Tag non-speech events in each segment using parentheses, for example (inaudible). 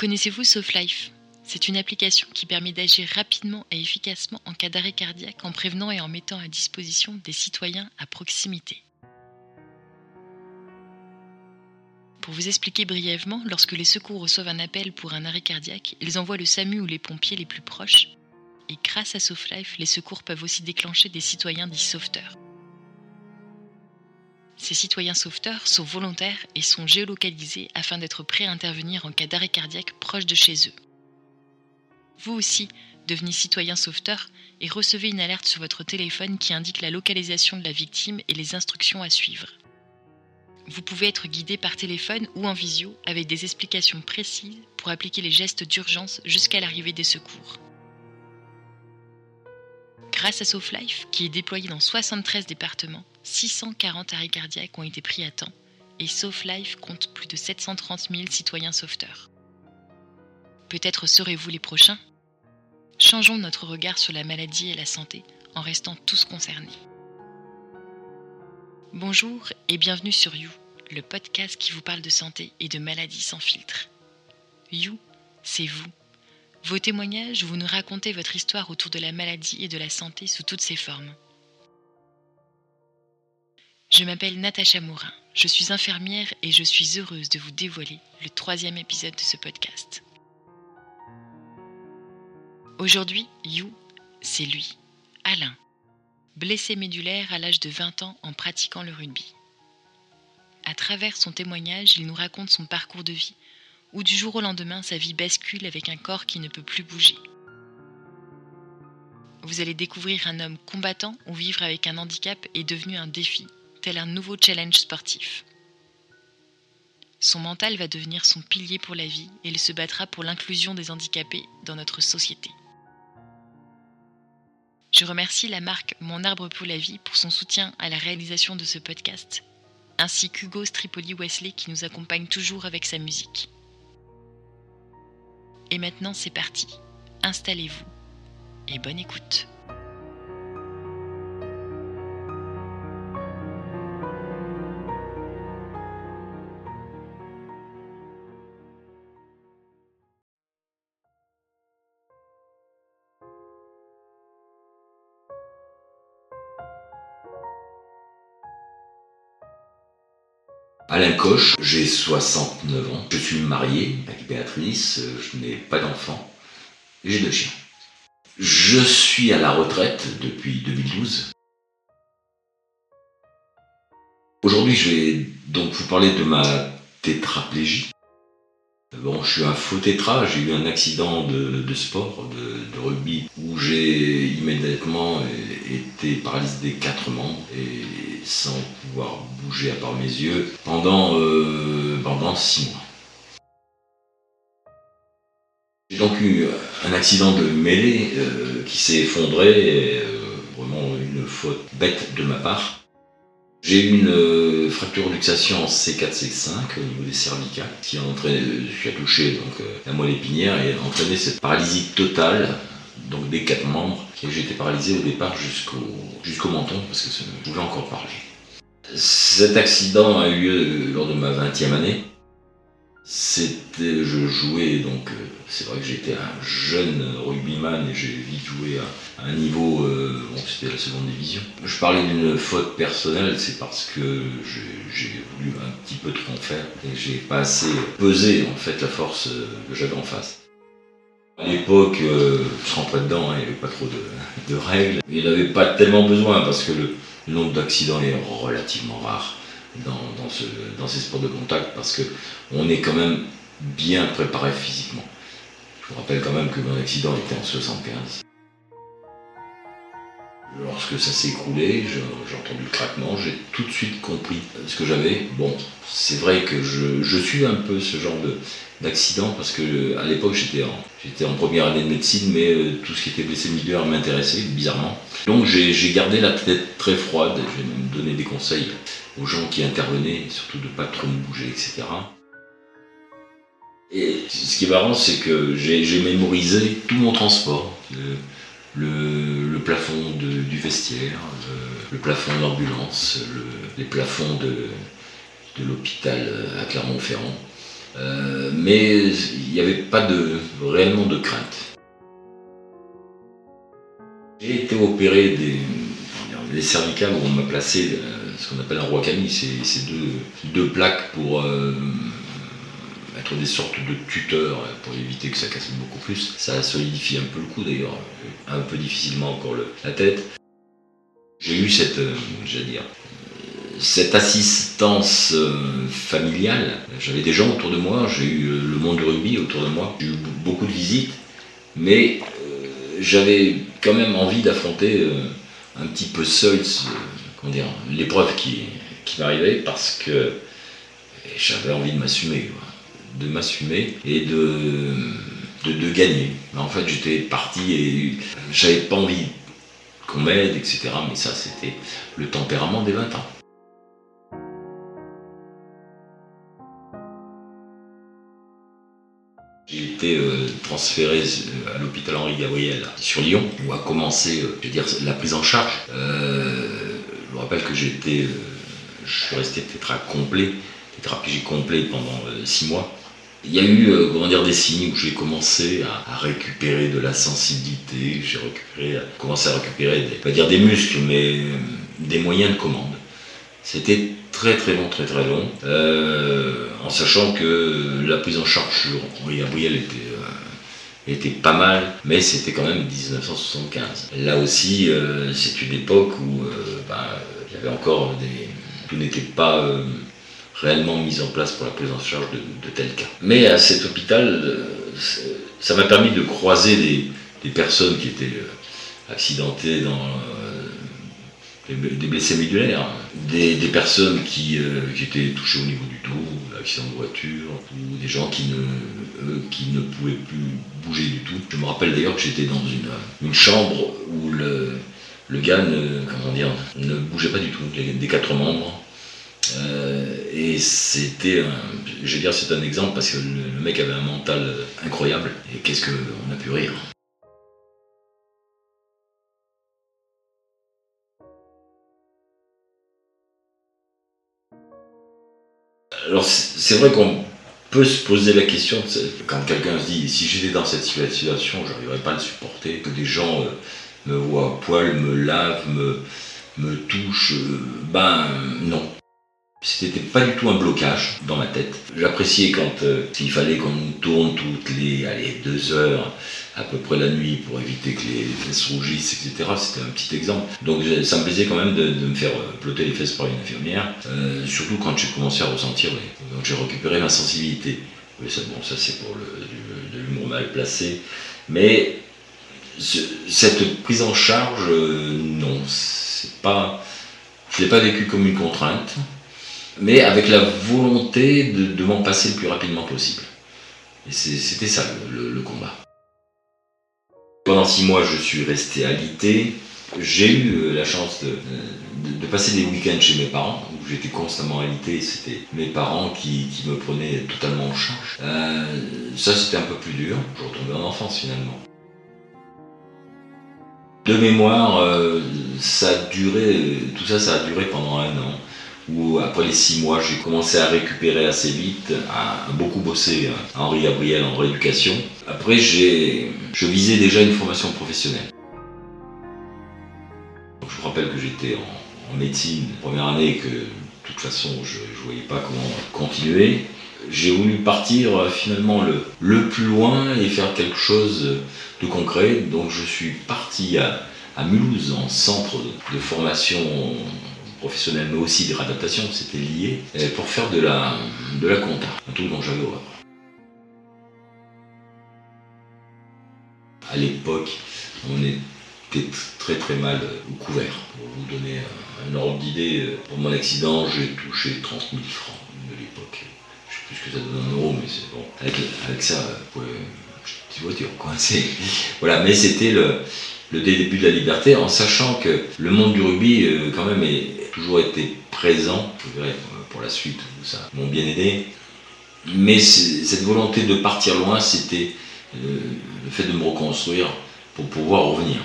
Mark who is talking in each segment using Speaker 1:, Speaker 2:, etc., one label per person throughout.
Speaker 1: Connaissez-vous SoftLife C'est une application qui permet d'agir rapidement et efficacement en cas d'arrêt cardiaque en prévenant et en mettant à disposition des citoyens à proximité. Pour vous expliquer brièvement, lorsque les secours reçoivent un appel pour un arrêt cardiaque, ils envoient le SAMU ou les pompiers les plus proches. Et grâce à SoftLife, les secours peuvent aussi déclencher des citoyens dits sauveteurs. Ces citoyens sauveteurs sont volontaires et sont géolocalisés afin d'être prêts à intervenir en cas d'arrêt cardiaque proche de chez eux. Vous aussi, devenez citoyen sauveteur et recevez une alerte sur votre téléphone qui indique la localisation de la victime et les instructions à suivre. Vous pouvez être guidé par téléphone ou en visio avec des explications précises pour appliquer les gestes d'urgence jusqu'à l'arrivée des secours. Grâce à SoftLife, qui est déployé dans 73 départements, 640 arrêts cardiaques ont été pris à temps et SoftLife compte plus de 730 000 citoyens sauveteurs. Peut-être serez-vous les prochains? Changeons notre regard sur la maladie et la santé en restant tous concernés. Bonjour et bienvenue sur You, le podcast qui vous parle de santé et de maladies sans filtre. You, c'est vous. Vos témoignages, vous nous racontez votre histoire autour de la maladie et de la santé sous toutes ses formes. Je m'appelle Natacha Morin, je suis infirmière et je suis heureuse de vous dévoiler le troisième épisode de ce podcast. Aujourd'hui, You, c'est lui, Alain, blessé médulaire à l'âge de 20 ans en pratiquant le rugby. À travers son témoignage, il nous raconte son parcours de vie, où du jour au lendemain, sa vie bascule avec un corps qui ne peut plus bouger. Vous allez découvrir un homme combattant où vivre avec un handicap est devenu un défi, tel un nouveau challenge sportif. Son mental va devenir son pilier pour la vie et il se battra pour l'inclusion des handicapés dans notre société. Je remercie la marque Mon Arbre pour la Vie pour son soutien à la réalisation de ce podcast, ainsi qu'Hugo Stripoli Wesley qui nous accompagne toujours avec sa musique. Et maintenant c'est parti, installez-vous et bonne écoute.
Speaker 2: Alain Coche, j'ai 69 ans, je suis marié avec Béatrice, je n'ai pas d'enfant, j'ai deux chiens. Je suis à la retraite depuis 2012. Aujourd'hui, je vais donc vous parler de ma tétraplégie. Bon, je suis un faux tétra, j'ai eu un accident de, sport, de, rugby, où j'ai immédiatement été paralysé des quatre membres et sans pouvoir bouger à part mes yeux pendant, euh, pendant six mois. J'ai donc eu un accident de mêlée euh, qui s'est effondré, euh, vraiment une faute bête de ma part. J'ai eu une fracture luxation en C4-C5 au niveau des cervicales qui a entraîné, je suis touché donc, la moelle épinière et a entraîné cette paralysie totale donc des quatre membres, et j'étais paralysé au départ jusqu'au jusqu'au menton parce que je voulais encore parler. Cet accident a eu lieu lors de ma 20e année. C'était, je jouais donc, euh, c'est vrai que j'étais un jeune rugbyman et j'ai vite joué à, un niveau, euh, c'était la seconde division. Je parlais d'une faute personnelle, c'est parce que j'ai voulu un petit peu trop en faire et j'ai pas assez pesé en fait la force euh, que j'avais en face. À l'époque, euh, je rentrais dedans, hein, il n'y avait pas trop de, règles. Il n'avait pas tellement besoin parce que le, nombre d'accidents est relativement rare dans, ces sports de contact parce qu'on est quand même bien préparé physiquement. Je vous rappelle quand même que mon accident était en 75. Lorsque ça s'est écroulé, j'ai entendu le craquement, j'ai tout de suite compris ce que j'avais. Bon, c'est vrai que je, suis un peu ce genre d'accident parce que à l'époque j'étais en, j'étais en première année de médecine, mais euh, tout ce qui était blessé militaire m'intéressait bizarrement. Donc j'ai gardé la tête très froide, j'ai même donné des conseils aux gens qui intervenaient, surtout de pas trop me bouger, etc. Et ce qui est marrant, c'est que j'ai mémorisé tout mon transport le, plafond du vestiaire, le, plafond d'ambulance, les plafonds de, l'hôpital à Clermont-Ferrand. Euh, mais il n'y avait pas de, réellement de crainte. J'ai été opéré des, les cervicales où on m'a placé euh, ce qu'on appelle un roi Camille, c'est deux, deux, plaques pour euh, être des sortes de tuteurs pour éviter que ça casse beaucoup plus. Ça solidifie un peu le cou d'ailleurs, un peu difficilement encore la tête. J'ai eu cette, j'allais dire, cette assistance euh, familiale, j'avais des gens autour de moi, j'ai eu le monde du rugby autour de moi, j'ai eu beaucoup de visites, mais euh, j'avais quand même envie d'affronter euh, un petit peu seul l'épreuve qui, m'arrivait parce que j'avais envie de m'assumer, de m'assumer et de, de, de, gagner. En fait, j'étais parti et j'avais pas envie qu'on m'aide, etc. Mais ça, c'était le tempérament des 20 ans. Euh, transféré euh, à l'hôpital Henri Gabriel sur Lyon, où a commencé euh, dire, la prise en charge. je me rappelle que j'étais, je suis resté tétra complet, tétraplégique complet pendant six mois. Il y a eu dire, des signes où j'ai commencé à, récupérer de la sensibilité, j'ai commencé à récupérer, des, pas dire des muscles, mais des moyens de commande. C'était très très long, très très long, euh, en sachant que la prise en charge sur Gabriel était, euh, était pas mal, mais c'était quand même 1975. Là aussi, euh, c'est une époque où bah, il y avait encore des. Tout n'était pas réellement mis en place pour la prise en charge de, de tels cas. Mais à cet hôpital, ça m'a permis de croiser des personnes qui étaient accidentées dans des blessés médulaires, des, personnes qui, euh, qui, étaient touchées au niveau du dos, accident de voiture, ou des gens qui ne, qui ne pouvaient plus bouger du tout. Je me rappelle d'ailleurs que j'étais dans une, chambre où le, gars ne, comment dire, ne bougeait pas du tout, des quatre membres. Euh, et c'était, je vais dire, c'est un exemple parce que le mec avait un mental incroyable. Et qu'est-ce qu'on a pu rire? Alors c'est vrai qu'on peut se poser la question, quand quelqu'un se dit si j'étais dans cette situation, je n'arriverais pas à le supporter, que des gens euh, me voient à poil, me lavent, me, me touchent, euh, ben non. C'était pas du tout un blocage dans ma tête. J'appréciais quand euh, s'il fallait qu'on tourne toutes les allez, deux heures à peu près la nuit pour éviter que les fesses rougissent, etc. C'était un petit exemple. Donc ça me plaisait quand même de, me faire plotter les fesses par une infirmière, euh, surtout quand j'ai commencé à ressentir. Donc j'ai récupéré ma sensibilité. ça, bon, ça c'est pour le, de l'humour mal placé. Mais cette prise en charge, euh, non, c'est pas. Je l'ai pas vécu comme une contrainte mais avec la volonté de, m'en passer le plus rapidement possible. Et c'était ça le, combat. Pendant six mois, je suis resté alité. J'ai eu euh, la chance de, passer des week-ends chez mes parents, où j'étais constamment alité. C'était mes parents qui, me prenaient totalement en charge. Euh, ça, c'était un peu plus dur. Je retombais en enfance finalement. De mémoire, euh, ça a duré, tout ça, ça a duré pendant un an où après les six mois, j'ai commencé à récupérer assez vite, à beaucoup bosser à hein, Henri Gabriel en rééducation. Après, je visais déjà une formation professionnelle. je vous rappelle que j'étais en, médecine première année et que de toute façon, je ne voyais pas comment continuer. J'ai voulu partir euh, finalement le, le, plus loin et faire quelque chose de concret. Donc je suis parti à, à Mulhouse, en centre de formation professionnel, mais aussi des réadaptations, c'était lié, euh, pour faire de la, de la compta, un truc dont j'avais horreur. À l'époque, on était très très mal couvert. Pour vous donner un ordre d'idée, euh, pour mon accident, j'ai touché 30 000 francs de l'époque. Je sais plus ce que ça donne en euros, mais c'est bon. Avec, ça, vous pouvez petite voiture, quoi. (laughs) Voilà, mais c'était le, le début de la liberté, en sachant que le monde du rugby, euh, quand même, est, toujours été présent, je verrai pour la suite, ça m'ont bien aidé. Mais cette volonté de partir loin, c'était euh, le fait de me reconstruire pour pouvoir revenir.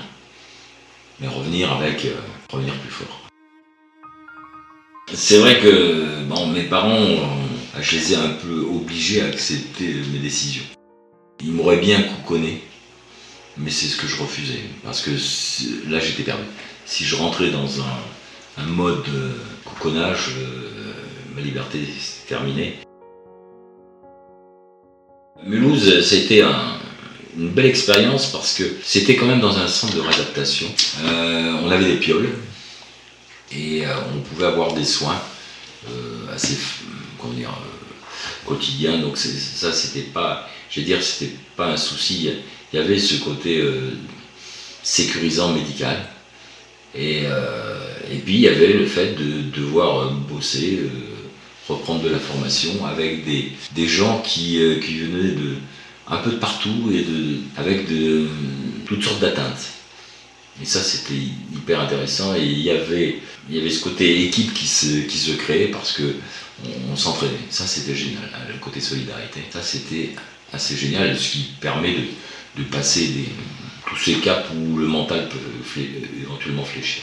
Speaker 2: Mais revenir avec, euh, revenir plus fort. C'est vrai que mes parents je les ai un peu obligés à accepter mes décisions. Ils m'auraient bien couconné, mais c'est ce que je refusais, parce que là j'étais perdu. Si je rentrais dans un, mode couconnage, euh, ma liberté s'est terminée. Mulhouse, c'était une belle expérience parce que c'était quand même dans un centre de réadaptation. Euh, on avait des pioles et euh, on pouvait avoir des soins assez quotidiens. Donc ça, c'était pas, je dire, c'était pas un souci. Il y avait ce côté sécurisant médical. Et, et, puis il y avait le fait de devoir bosser reprendre de la formation avec des, des gens qui, euh, qui, venaient de un peu de partout et de, avec de, toutes sortes d'atteintes. Et ça, c'était hyper intéressant. Et il y avait, il y avait ce côté équipe qui se, qui se créait parce que on, s'entraînait. Ça, c'était génial. Hein, le côté solidarité. Ça, c'était assez génial. Ce qui permet de, de passer tous ces caps où le mental peut éventuellement fléchir.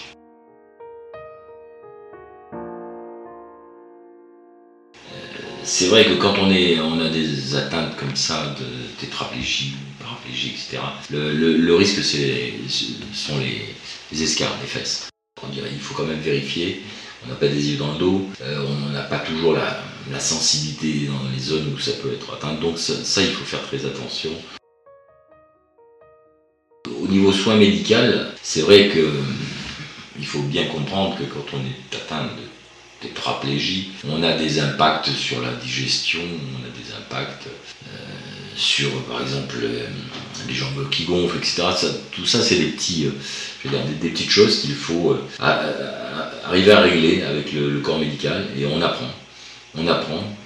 Speaker 2: C'est vrai que quand on, a des atteintes comme ça de tétraplégie, paraplégie, etc., le, risque c'est, sont les, les escarres, les fesses. Il faut quand même vérifier. On n'a pas des yeux dans le dos, euh, on n'a pas toujours la, sensibilité dans les zones où ça peut être atteint. Donc ça, il faut faire très attention. Au niveau soins médical, c'est vrai que il faut bien comprendre que quand on est atteint de tétraplégie. On a des impacts sur la digestion, on a des impacts euh, sur, par exemple, euh, les jambes qui gonflent, etc. tout ça, c'est des, petits, euh, des, petites choses qu'il faut arriver à régler avec le, corps médical et on apprend. On apprend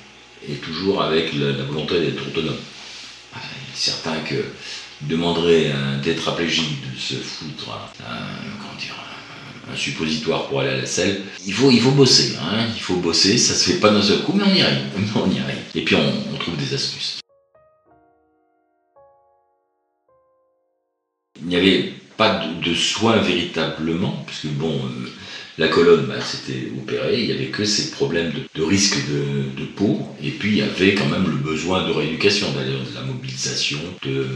Speaker 2: et toujours avec la, volonté d'être autonome. Certains que demanderaient à un tétraplégique de se foutre un, comment dire, un suppositoire pour aller à la selle. Il faut, bosser, hein. il faut bosser, ça se fait pas d'un seul coup, mais on y arrive, (laughs) on y arrive. Et puis on, trouve des astuces. Il n'y avait pas de, soins véritablement, puisque bon, euh, la colonne, bah, c'était opéré, il n'y avait que ces problèmes de, risque de, peau, et puis il y avait quand même le besoin de rééducation, d'ailleurs de la mobilisation, de,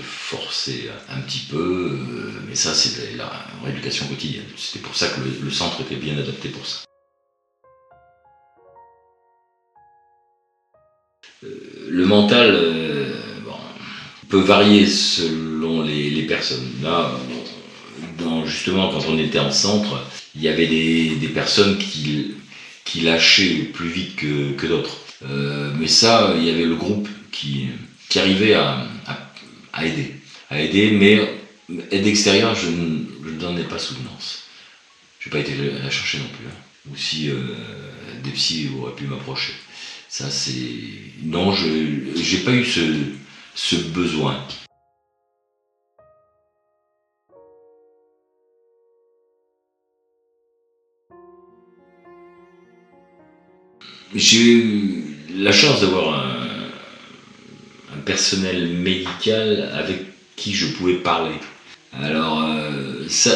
Speaker 2: forcer un petit peu, euh, mais ça c'est la rééducation quotidienne. C'était pour ça que le, centre était bien adapté pour ça. Euh, le mental euh, peut varier selon les, les personnes. Là, justement, quand on était en centre, il y avait des, personnes qui, qui lâchaient plus vite que, d'autres. Euh, mais ça, il y avait le groupe qui, qui arrivait à, aider. À aider, mais aide extérieure, je, n'en ai pas souvenance. Je n'ai pas été la chercher non plus. Hein. Ou si euh, des psys auraient pu m'approcher. Ça, c'est. Non, je n'ai pas eu ce, ce besoin. J'ai eu la chance d'avoir un, personnel médical avec qui je pouvais parler. Alors, euh, ça,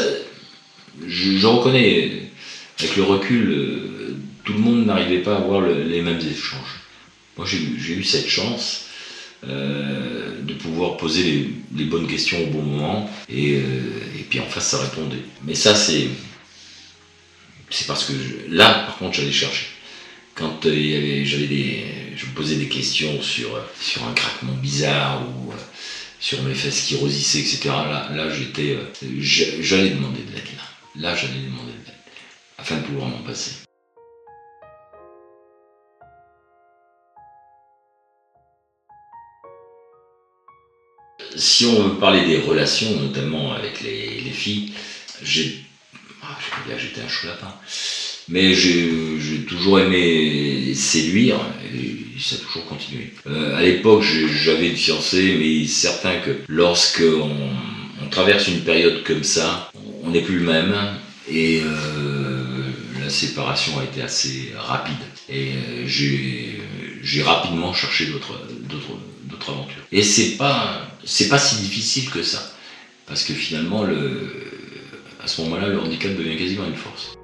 Speaker 2: je, reconnais, avec le recul, euh, tout le monde n'arrivait pas à avoir les mêmes échanges. Moi, j'ai eu cette chance euh, de pouvoir poser les, bonnes questions au bon moment, et, puis en face, ça répondait. Mais ça, c'est. C'est parce que là, par contre, j'allais chercher quand euh, j'avais des, je me posais des questions sur, sur un craquement bizarre ou euh, sur mes fesses qui rosissaient, etc. Là, j'étais, euh, j'allais demander de l'aide. Là, là j'allais demander de l'aide afin de pouvoir m'en passer. Si on veut parler des relations, notamment avec les, les filles, j'ai, ah, j'étais un chou lapin. Mais j'ai toujours aimé séduire et ça a toujours continué. Euh, à l'époque, j'avais une fiancée, mais certain que lorsqu'on on traverse une période comme ça, on n'est plus le même et euh, la séparation a été assez rapide. Et euh, j'ai rapidement cherché d'autres aventures. Et c'est pas, pas si difficile que ça, parce que finalement, le, à ce moment-là, le handicap devient quasiment une force.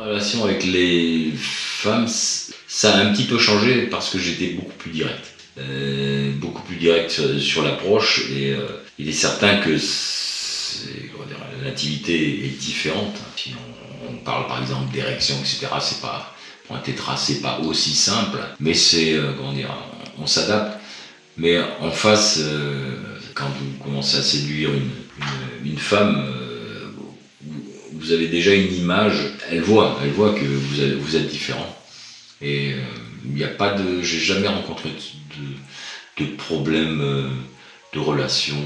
Speaker 2: La relation avec les femmes, ça a un petit peu changé parce que j'étais beaucoup plus direct. Euh, beaucoup plus direct sur, l'approche et euh, il est certain que l'activité est différente. Si on, parle par exemple d'érection, etc., c'est pas pour un tétra, c'est pas aussi simple, mais c'est euh, comment dire, on, s'adapte. Mais en face, quand vous commencez à séduire une, femme, vous avez déjà une image, elle voit, elle voit que vous, êtes différent. Et il n'y a pas de, j'ai jamais rencontré de, de problèmes euh, de relations.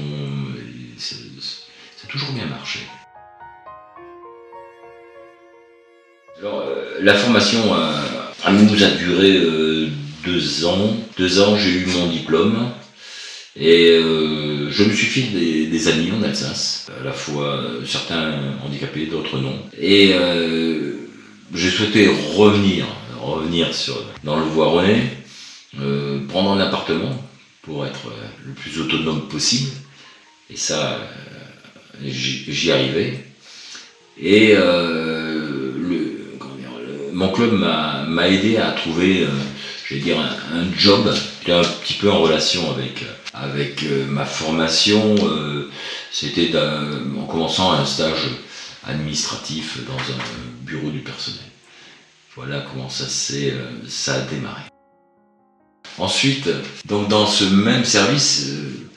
Speaker 2: C'est toujours bien marché. Alors, euh, la formation à nous a duré euh, deux ans. Deux ans, j'ai eu mon diplôme. Et je me suis fait des, amis en Alsace, à la fois certains handicapés, d'autres non. Et j'ai souhaité revenir, revenir sur, dans le Voironnais, euh, prendre un appartement pour être euh, le plus autonome possible. Et ça, euh, j'y arrivais. Et mon club m'a aidé à trouver, je vais dire, un, job. J'étais un petit peu en relation avec, avec ma formation. C'était en commençant un stage administratif dans un bureau du personnel. Voilà comment ça, ça a démarré. Ensuite, donc dans ce même service euh,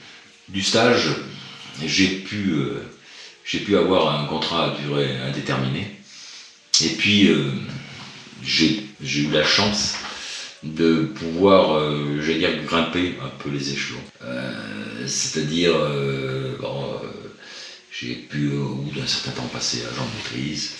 Speaker 2: du stage, j'ai pu, euh, pu avoir un contrat à durée indéterminée. Et puis, euh, j'ai eu la chance de pouvoir, j'allais dire, grimper un peu les échelons. C'est-à-dire, j'ai pu, au bout d'un certain temps, passer agent de maîtrise.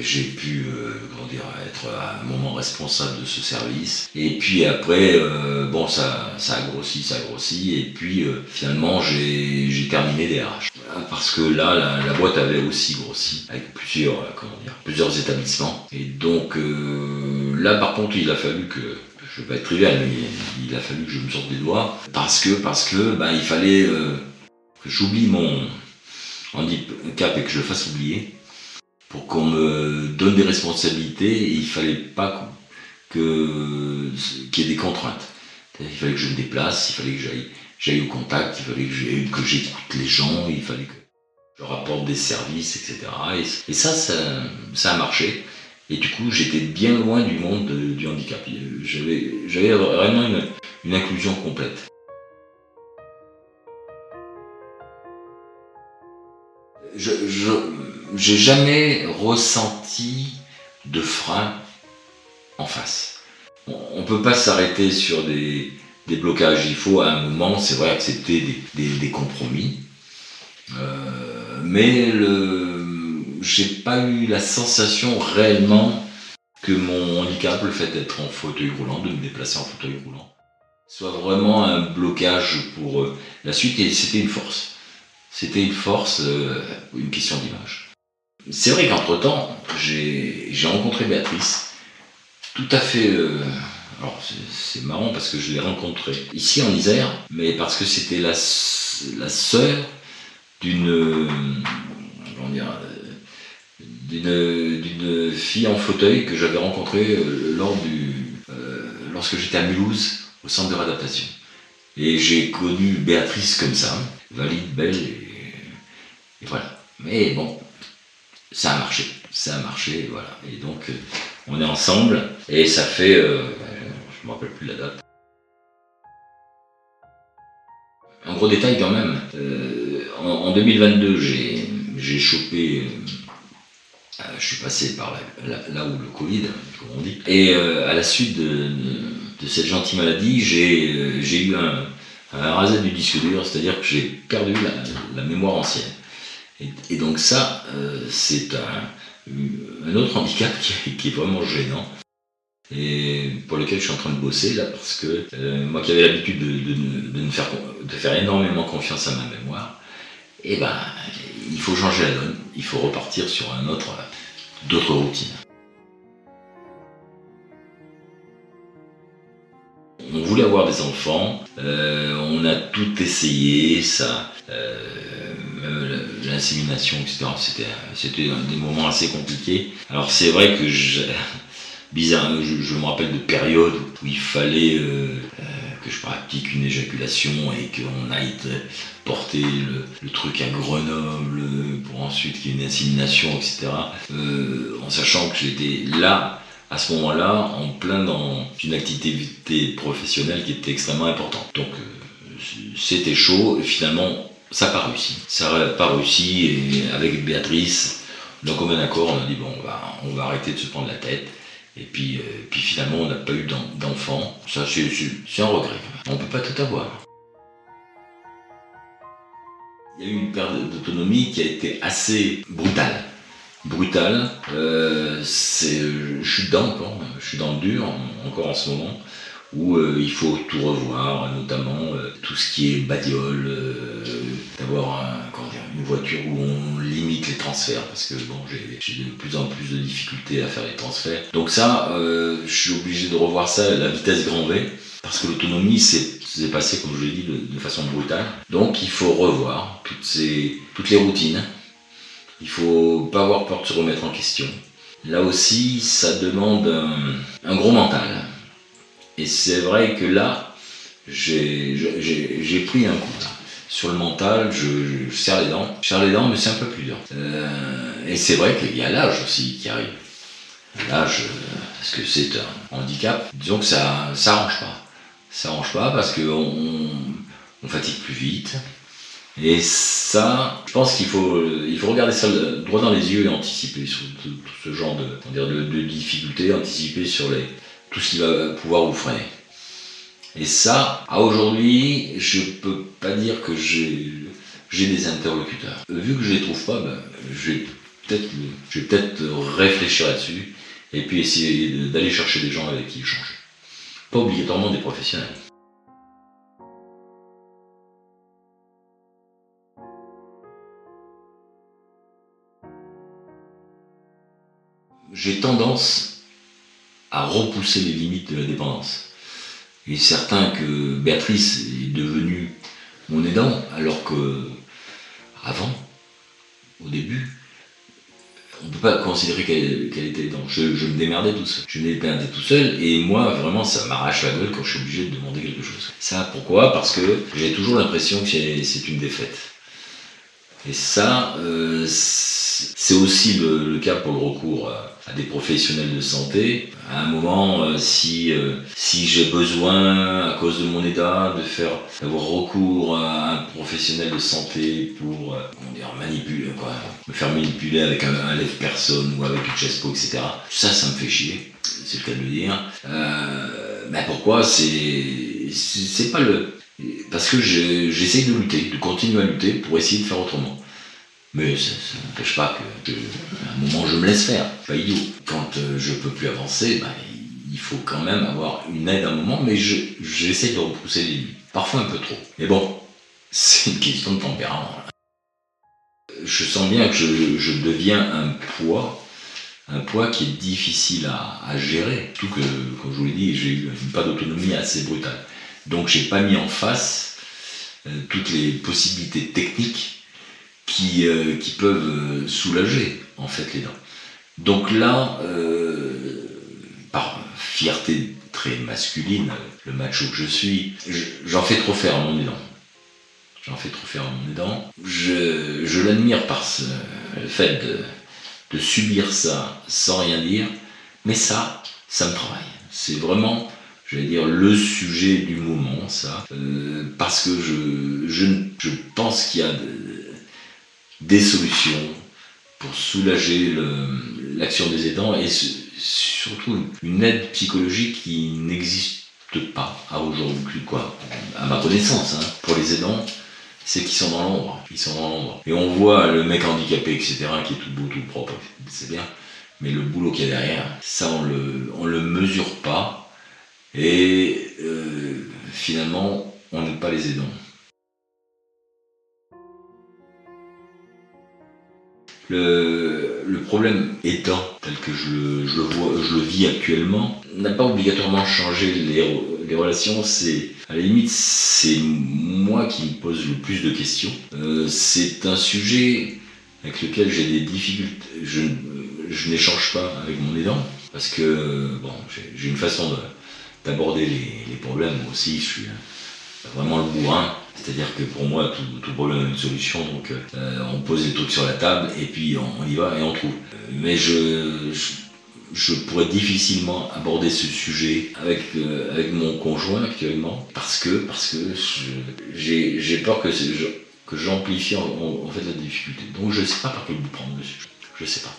Speaker 2: J'ai pu, euh, dire, être à un moment responsable de ce service. Et puis après, euh, bon, ça, a grossi, ça a grossi. Et puis euh, finalement, j'ai terminé des RH. Parce que là, la, boîte avait aussi grossi avec plusieurs, comment dire, plusieurs établissements. Et donc là, par contre, il a fallu que je vais pas être trivial, mais il, a fallu que je me sorte des doigts parce que parce que ben, il fallait que j'oublie mon handicap et que je le fasse oublier, pour qu'on me donne des responsabilités, il fallait pas qu'il y ait des contraintes. Il fallait que je me déplace, il fallait que j'aille, au contact, il fallait que, j'écoute les gens, il fallait que je rapporte des services, etc. Et, ça, ça, a marché. Et du coup, j'étais bien loin du monde du handicap. J'avais, j'avais vraiment une, inclusion complète. je j'ai jamais ressenti de frein en face. On ne peut pas s'arrêter sur des, blocages. Il faut à un moment, c'est vrai, accepter des, compromis. Euh, mais le, j'ai pas eu la sensation réellement que mon handicap, le fait d'être en fauteuil roulant, de me déplacer en fauteuil roulant, soit vraiment un blocage pour euh, la suite et c'était une force. C'était une force, euh, une question d'image. C'est vrai qu'entre-temps, j'ai rencontré Béatrice, tout à fait... Euh, alors c'est marrant parce que je l'ai rencontrée ici en Isère, mais parce que c'était la, la sœur d'une... d'une fille en fauteuil que j'avais rencontrée euh, lors du, lorsque j'étais à Mulhouse, au centre de réadaptation. Et j'ai connu Béatrice comme ça, valide, belle, et, voilà. Mais bon, ça a marché, ça a marché, voilà. Et donc, euh, on est ensemble, et ça fait, euh, je me rappelle plus la date. Un gros détail quand même, euh, en, 2022, j'ai chopé je suis passé par là, où le Covid, comme on dit. Et à la suite de, cette gentille maladie, j'ai eu un, un rasage du disque dur, c'est-à-dire que j'ai perdu la, mémoire ancienne. Et, donc ça, euh, c'est un, autre handicap qui, est vraiment gênant et pour lequel je suis en train de bosser là parce que euh, moi qui avais l'habitude de, de, faire, de faire énormément confiance à ma mémoire, et eh ben il faut changer la donne, il faut repartir sur un autre d'autres routines. On voulait avoir des enfants, euh, on a tout essayé, ça, euh, euh, l'insémination, etc. C'était, des moments assez compliqués. Alors c'est vrai que je, (laughs) bizarre, je, me rappelle de périodes où il fallait euh, euh, que je pratique une éjaculation et qu'on aille porter le, truc à Grenoble pour ensuite qu'il y ait une insémination, etc. en sachant que j'étais là à ce moment-là en plein dans une activité professionnelle qui était extrêmement importante. Donc c'était chaud et finalement ça n'a pas réussi. Ça n'a pas réussi et avec Béatrice, donc commun accord, on a dit bon, on va arrêter de se prendre la tête. Et puis, euh, puis finalement, on n'a pas eu d'enfant. Ça, c'est un regret. On ne peut pas tout avoir. Il y a eu une perte d'autonomie qui a été assez brutale. Brutale. Euh, je suis dedans. Je suis dans le dur encore en ce moment où euh, il faut tout revoir, notamment tout ce qui est badiole, d'avoir une voiture où on limite les transferts, parce que bon, j'ai de plus en plus de difficultés à faire les transferts. Donc ça, je suis obligé de revoir ça, la vitesse grand V, parce que l'autonomie s'est passé, comme je l'ai dit, de, façon brutale. Donc il faut revoir toutes, ces, toutes les routines. Il faut pas avoir peur de se remettre en question. Là aussi, ça demande un gros mental. Et c'est vrai que là, j'ai pris un coup. Sur le mental, je, serre les dents. Je serre les dents, mais c'est un peu plus dur. Euh, et c'est vrai qu'il y a l'âge aussi qui arrive. L'âge, parce que c'est un handicap? Disons que ça ça arrange pas. Ça arrange pas parce qu'on on fatigue plus vite. Et ça, je pense qu'il faut, regarder ça droit dans les yeux et anticiper sur ce genre de, de, de difficultés, anticiper sur les, tout ce qui va pouvoir vous freiner. Et ça, à aujourd'hui, je peux pas dire que j'ai des interlocuteurs. Vu que je les trouve pas, ben, je vais peut-être peut réfléchir là-dessus et puis essayer d'aller chercher des gens avec qui échanger. Pas obligatoirement des professionnels. J'ai tendance à repousser les limites de la dépendance. Il est certain que Béatrice est devenue mon aidant, alors que avant, au début, on ne peut pas considérer qu'elle était aidante. Je, me démerdais tout seul. Je me démerdais tout seul, et moi, vraiment, ça m'arrache la gueule quand je suis obligé de demander quelque chose. Ça, pourquoi? Parce que j'ai toujours l'impression que c'est une défaite. Et ça, euh, c'est aussi le, cas pour le recours à, des professionnels de santé. À un moment, euh, si, euh, si j'ai besoin, à cause de mon état, de faire avoir recours à un professionnel de santé pour dire, manipuler, me faire manipuler avec un, un lève-personne ou avec une chaise etc. Ça, ça me fait chier, c'est le cas de le dire. mais pourquoi? C'est pas le parce que j'essaye de lutter, de continuer à lutter pour essayer de faire autrement. Mais ça, n'empêche pas que, à un moment je me laisse faire, pas idiot. Quand euh, je peux plus avancer, bah, il faut quand même avoir une aide à un moment, mais j'essaie de repousser les limites. Parfois un peu trop. Mais bon, (laughs) c'est une question de tempérament. Je sens bien que je, deviens un poids, un poids qui est difficile à, à gérer. Tout que, comme je vous l'ai dit, j'ai eu pas d'autonomie assez brutale. Donc j'ai pas mis en face euh, toutes les possibilités techniques qui, euh, qui peuvent euh, soulager en fait les dents. Donc là, par fierté très masculine, le macho que je suis, j'en fais trop faire à mon aidant. J'en fais trop faire à mon aidant. Je, je l'admire par le fait de, de subir ça sans rien dire, mais ça, ça me travaille. C'est vraiment je vais dire, le sujet du moment, ça, euh, parce que je, je, pense qu'il y a des solutions pour soulager l'action des aidants et surtout une aide psychologique qui n'existe pas à aujourd'hui, quoi, à ma connaissance, hein, pour les aidants c'est qu'ils sont dans l'ombre. Ils sont dans l'ombre. Et on voit le mec handicapé, etc., qui est tout beau, tout propre, c'est bien. Mais le boulot qu'il y a derrière, ça, on le, on le mesure pas. Et euh, finalement, on n'aide pas les aidants. Le, problème étant, tel que je, le vois, je le vis actuellement, n'a pas obligatoirement changé les, les relations, c'est à la limite, c'est moi qui me pose le plus de questions. Euh, c'est un sujet avec lequel j'ai des difficultés. Je, n'échange pas avec mon aidant parce que bon, j'ai une façon d'aborder les, problèmes aussi. Je suis vraiment le bourrin. C'est-à-dire que pour moi, tout, problème a une solution. Donc, euh, on pose les trucs sur la table et puis on, y va et on trouve. Mais je je pourrais difficilement aborder ce sujet avec, euh, avec mon conjoint actuellement parce que, parce que j'ai peur que, que j'amplifie en, fait la difficulté. Donc je ne sais pas par quel bout prendre le sujet. Je ne sais pas.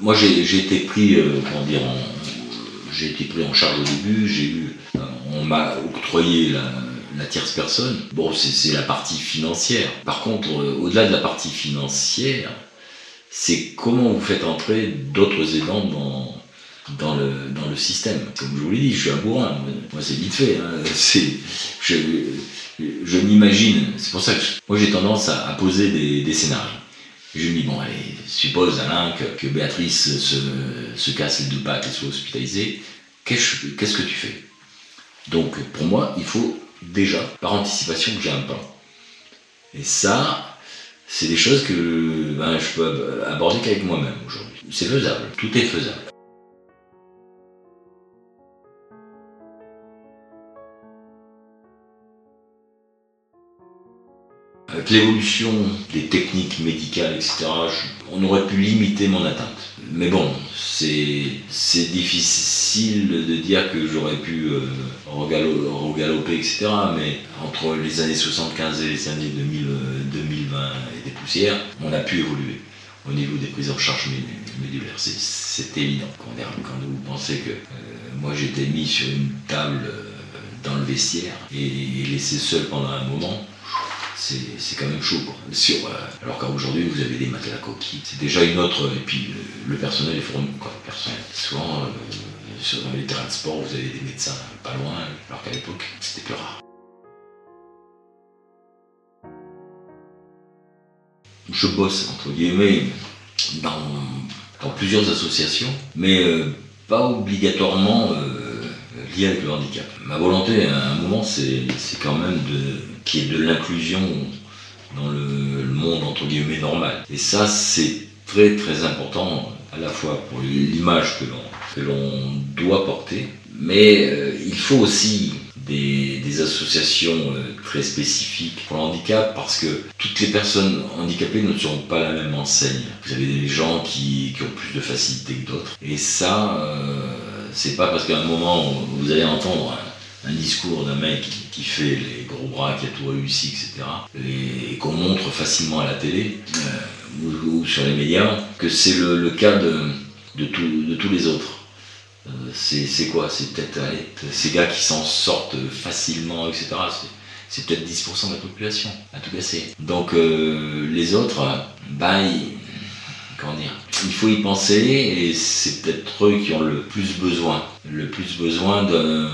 Speaker 2: Moi j'ai été pris, euh, comment dire, j'ai été pris en charge au début, j'ai eu, euh, on m'a octroyé la, tierce personne, bon, c'est la partie financière. Par contre, euh, au-delà de la partie financière, c'est comment vous faites entrer d'autres aidants dans, le, dans le système. Comme je vous l'ai dit, je suis un bourrin. Moi, c'est vite fait. Hein. (laughs) je, m'imagine, c'est pour ça que moi j'ai tendance à, poser des, scénarios. Je me dis, bon, allez, suppose Alain que, Béatrice se, se, casse les deux pattes et soit hospitalisée, qu'est-ce que tu fais? Donc pour moi, il faut déjà, par anticipation, que j'ai un plan. Et ça, c'est des choses que ben, je peux aborder qu'avec moi-même aujourd'hui. C'est faisable, tout est faisable. L'évolution des techniques médicales, etc., on aurait pu limiter mon atteinte. Mais bon, c'est difficile de dire que j'aurais pu euh, regaloper, etc. Mais entre les années 75 et les années 2020 euh, et des poussières, on a pu évoluer au niveau des prises en charge médulaires. C'est évident. Quand, vous pensez que euh, moi j'étais mis sur une table dans le vestiaire et laissé seul pendant un moment, c'est quand même chaud. Sur, euh, alors qu'aujourd'hui, vous avez des matelas coquilles. C'est déjà une autre. Et puis, le, personnel est fourni. Quoi, personnel. Souvent, euh, sur, les terrains de sport, vous avez des médecins pas loin, alors qu'à l'époque, c'était plus rare. Je bosse, entre guillemets, dans, dans plusieurs associations, mais euh, pas obligatoirement lié avec le handicap. Ma volonté, à un moment, c'est quand même de qui est de l'inclusion dans le, monde entre guillemets normal. Et ça, c'est très très important à la fois pour l'image que l'on doit porter, mais euh, il faut aussi des, associations euh, très spécifiques pour le handicap parce que toutes les personnes handicapées ne seront pas la même enseigne. Vous avez des gens qui, ont plus de facilité que d'autres. Et ça, euh, c'est pas parce qu'à un moment vous allez entendre un discours d'un mec qui, fait les gros bras, qui a tout réussi, etc., et, qu'on montre facilement à la télé euh, ou, sur les médias, que c'est le, cas de, de, tous les autres. Euh, c'est quoi? C'est peut-être ces gars qui s'en sortent facilement, etc. C'est peut-être 10% de la population, à tout casser. Donc euh, les autres, ben, comment dire, il faut y penser et c'est peut-être eux qui ont le plus besoin, le plus besoin de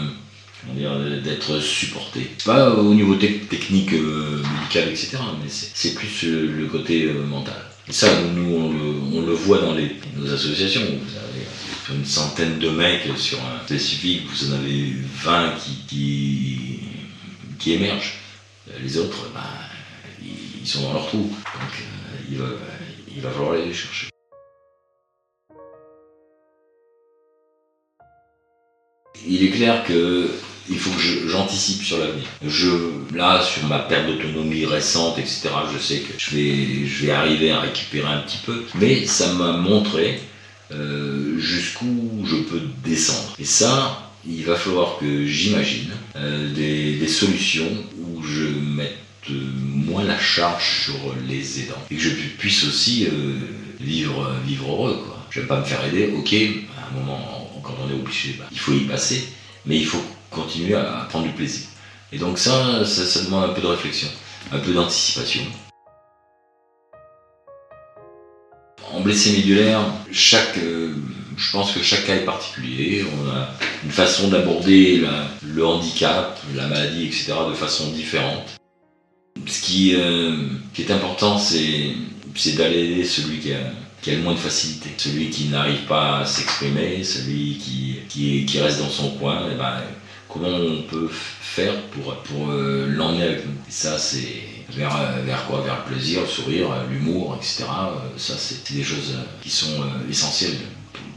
Speaker 2: d'être supporté. Pas au niveau technique, euh, médical, etc., mais c'est plus euh, le côté euh, mental. Et ça, nous, on le, voit dans les, nos associations. Vous avez une centaine de mecs sur un spécifique, vous en avez 20 qui, qui, émergent. Les autres, bah, ils sont dans leur trou. Donc il, va, il va falloir les chercher. Il est clair que il faut que j'anticipe sur l'avenir. Là, sur ma perte d'autonomie récente, etc., je sais que je vais, arriver à récupérer un petit peu, mais ça m'a montré euh, jusqu'où je peux descendre. Et ça, il va falloir que j'imagine euh, des, solutions où je mette moins la charge sur les aidants et que je puisse aussi euh, vivre, vivre heureux. Quoi. Je vais pas me faire aider, ok, à un moment, quand on est obligé, bah, il faut y passer, mais il faut continuer à prendre du plaisir. Et donc ça, ça, demande un peu de réflexion, un peu d'anticipation. En blessé médulaire, chaque, euh, je pense que chaque cas est particulier. On a une façon d'aborder le handicap, la maladie, etc. de façon différente. Ce qui, euh, est important, c'est d'aller aider celui qui a, le moins de facilité. Celui qui n'arrive pas à s'exprimer, celui qui, reste dans son coin, eh ben, comment on peut faire pour, pour euh, l'emmener avec nous. Ça, c'est vers, euh, vers quoi? Vers le plaisir, le sourire, l'humour, etc. Ça, c'est des choses qui sont essentielles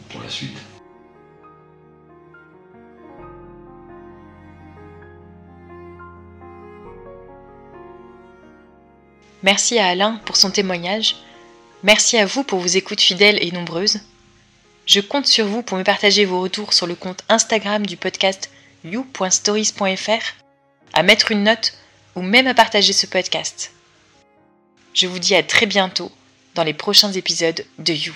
Speaker 2: pour la suite.
Speaker 1: Merci à Alain pour son témoignage. Merci à vous pour vos écoutes fidèles et nombreuses. Je compte sur vous pour me partager vos retours sur le compte Instagram du podcast you.stories.fr, à mettre une note ou même à partager ce podcast. Je vous dis à très bientôt dans les prochains épisodes de You.